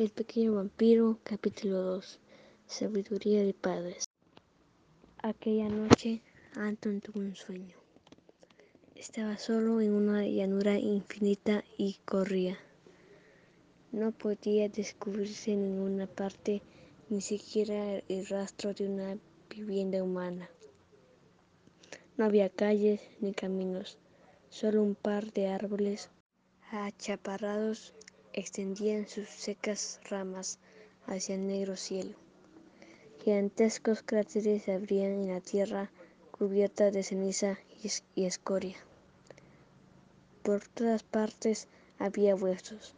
Santiago capítulo 2 Sabiduría de Padres Aquella noche Anton tuvo un sueño. Estaba solo en una llanura infinita y corría. No podía descubrirse en ninguna parte ni siquiera el rastro de una vivienda humana. No había calles ni caminos, solo un par de árboles achaparrados extendían sus secas ramas hacia el negro cielo. Gigantescos cráteres se abrían en la tierra cubierta de ceniza y escoria. Por todas partes había huesos,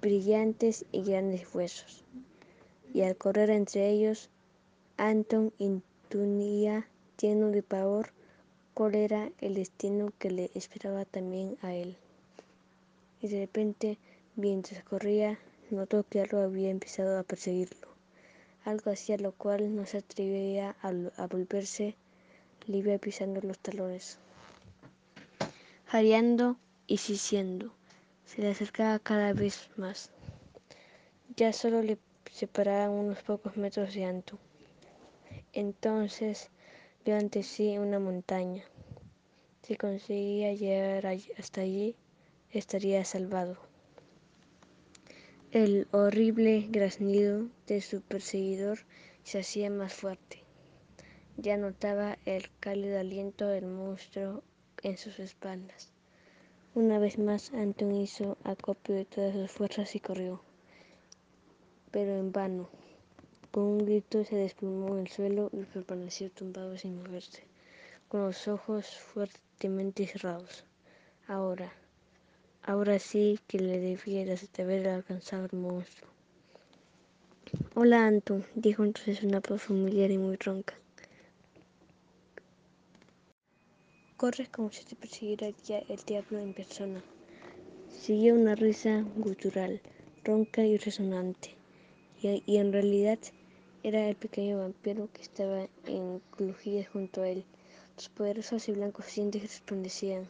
brillantes y grandes huesos, y al correr entre ellos, Anton intuía, lleno de pavor, cuál era el destino que le esperaba también a él. Y de repente Mientras corría, notó que algo había empezado a perseguirlo, algo hacia lo cual no se atrevía a, volverse, le pisando los talones. Jadeando y siseando, se le acercaba cada vez más. Ya solo le separaban unos pocos metros de alto. Entonces vio ante sí una montaña. Si conseguía llegar hasta allí, estaría salvado. El horrible graznido de su perseguidor se hacía más fuerte. Ya notaba el cálido aliento del monstruo en sus espaldas. Una vez más Anton hizo acopio de todas sus fuerzas y corrió. Pero en vano. Con un grito se desplomó en el suelo y permaneció tumbado sin moverse, con los ojos fuertemente cerrados. Ahora, Ahora sí que le debía de haber alcanzado el monstruo. Hola, Anton, dijo entonces una voz familiar y muy ronca. Corres como si te persiguiera el diablo en persona. Siguió una risa gutural, ronca y resonante, y, y, en realidad era el pequeño vampiro que estaba encrujido junto a él. Sus poderosos y blancos dientes resplandecían.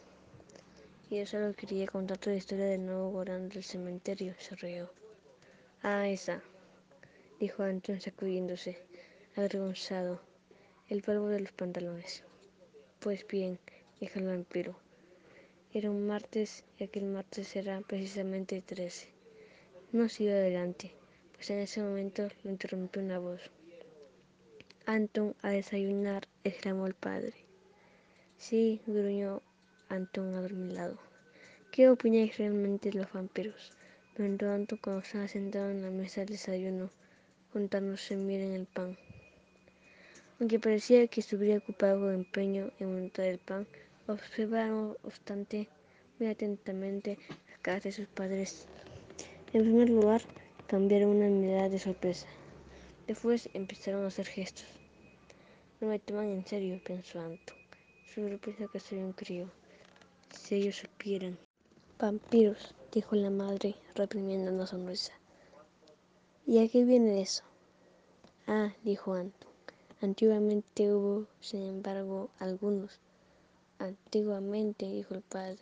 Yo solo quería contarte la historia del nuevo guardián del cementerio, se rió. Ah, esa, dijo Anton sacudiéndose, avergonzado, el polvo de los pantalones. Pues bien, dijo el vampiro. Era un martes y aquel martes era precisamente trece. No siguió adelante, pues en ese momento lo interrumpió una voz. Anton, a desayunar, exclamó el padre. Sí, gruñó Anton adormilado. ¿Qué opináis realmente de los vampiros? Preguntó Anton cuando estaba sentado en la mesa del desayuno, juntándose miren el pan. Aunque parecía que estuviera ocupado con empeño en montar el pan, observaba no obstante muy atentamente las caras de sus padres. En primer lugar, cambiaron una mirada de sorpresa. Después empezaron a hacer gestos. No me toman en serio, pensó Anton. Su sorpresa que soy un crío. Si ellos supieran. Vampiros, dijo la madre, reprimiendo una sonrisa. ¿Y a qué viene eso? Ah, dijo Anton. Antiguamente hubo, sin embargo, algunos. Antiguamente, dijo el padre.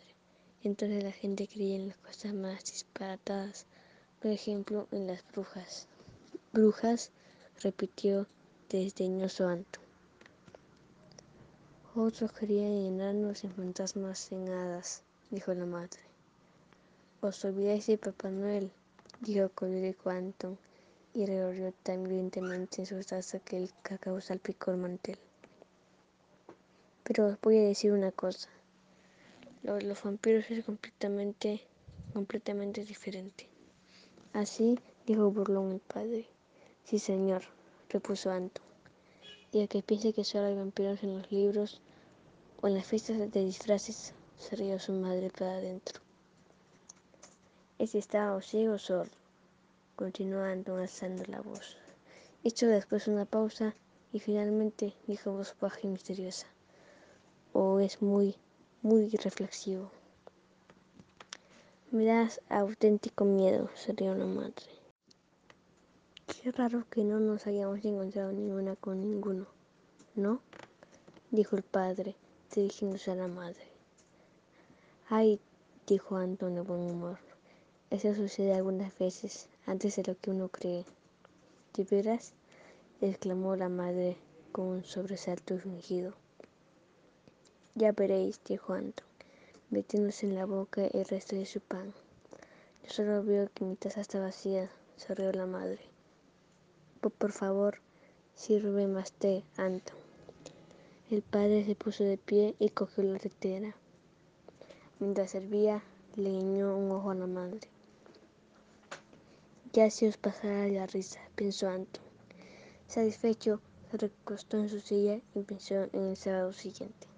Entonces la gente creía en las cosas más disparatadas, por ejemplo, en las brujas. Brujas, repitió desdeñoso Anton. Otros creían en enanos, en fantasmas, en hadas, dijo la madre. Os olvidáis de Papá Noel, dijo colérico Anton, y revolvió tan violentemente en su taza que el cacao salpicó el mantel. Pero os voy a decir una cosa. Los vampiros es completamente, completamente diferente. Así dijo burlón el padre. Sí, señor, repuso Anton y el que piense que solo hay vampiros en los libros o en las fiestas de disfraces, se rió su madre para adentro. Ese estaba ciego o sordo, continuó Anton alzando la voz. Hizo después una pausa y finalmente dijo voz baja y misteriosa. O es muy, muy reflexivo. Me das auténtico miedo, se rió la madre. Qué raro que no nos hayamos encontrado ninguna con ninguno, ¿no? dijo el padre, dirigiéndose a la madre. Ay, dijo Anton de buen humor, eso sucede algunas veces, antes de lo que uno cree. ¿De veras? exclamó la madre con un sobresalto fingido. Ya veréis, dijo Anton, metiéndose en la boca el resto de su pan. Yo solo veo que mi taza está vacía, se rió la madre. Por favor, sirve más té, Anton. El padre se puso de pie y cogió la tetera. Mientras servía, le guiñó un ojo a la madre. Ya se os pasará la risa, pensó Anton. Satisfecho, se recostó en su silla y pensó en el sábado siguiente.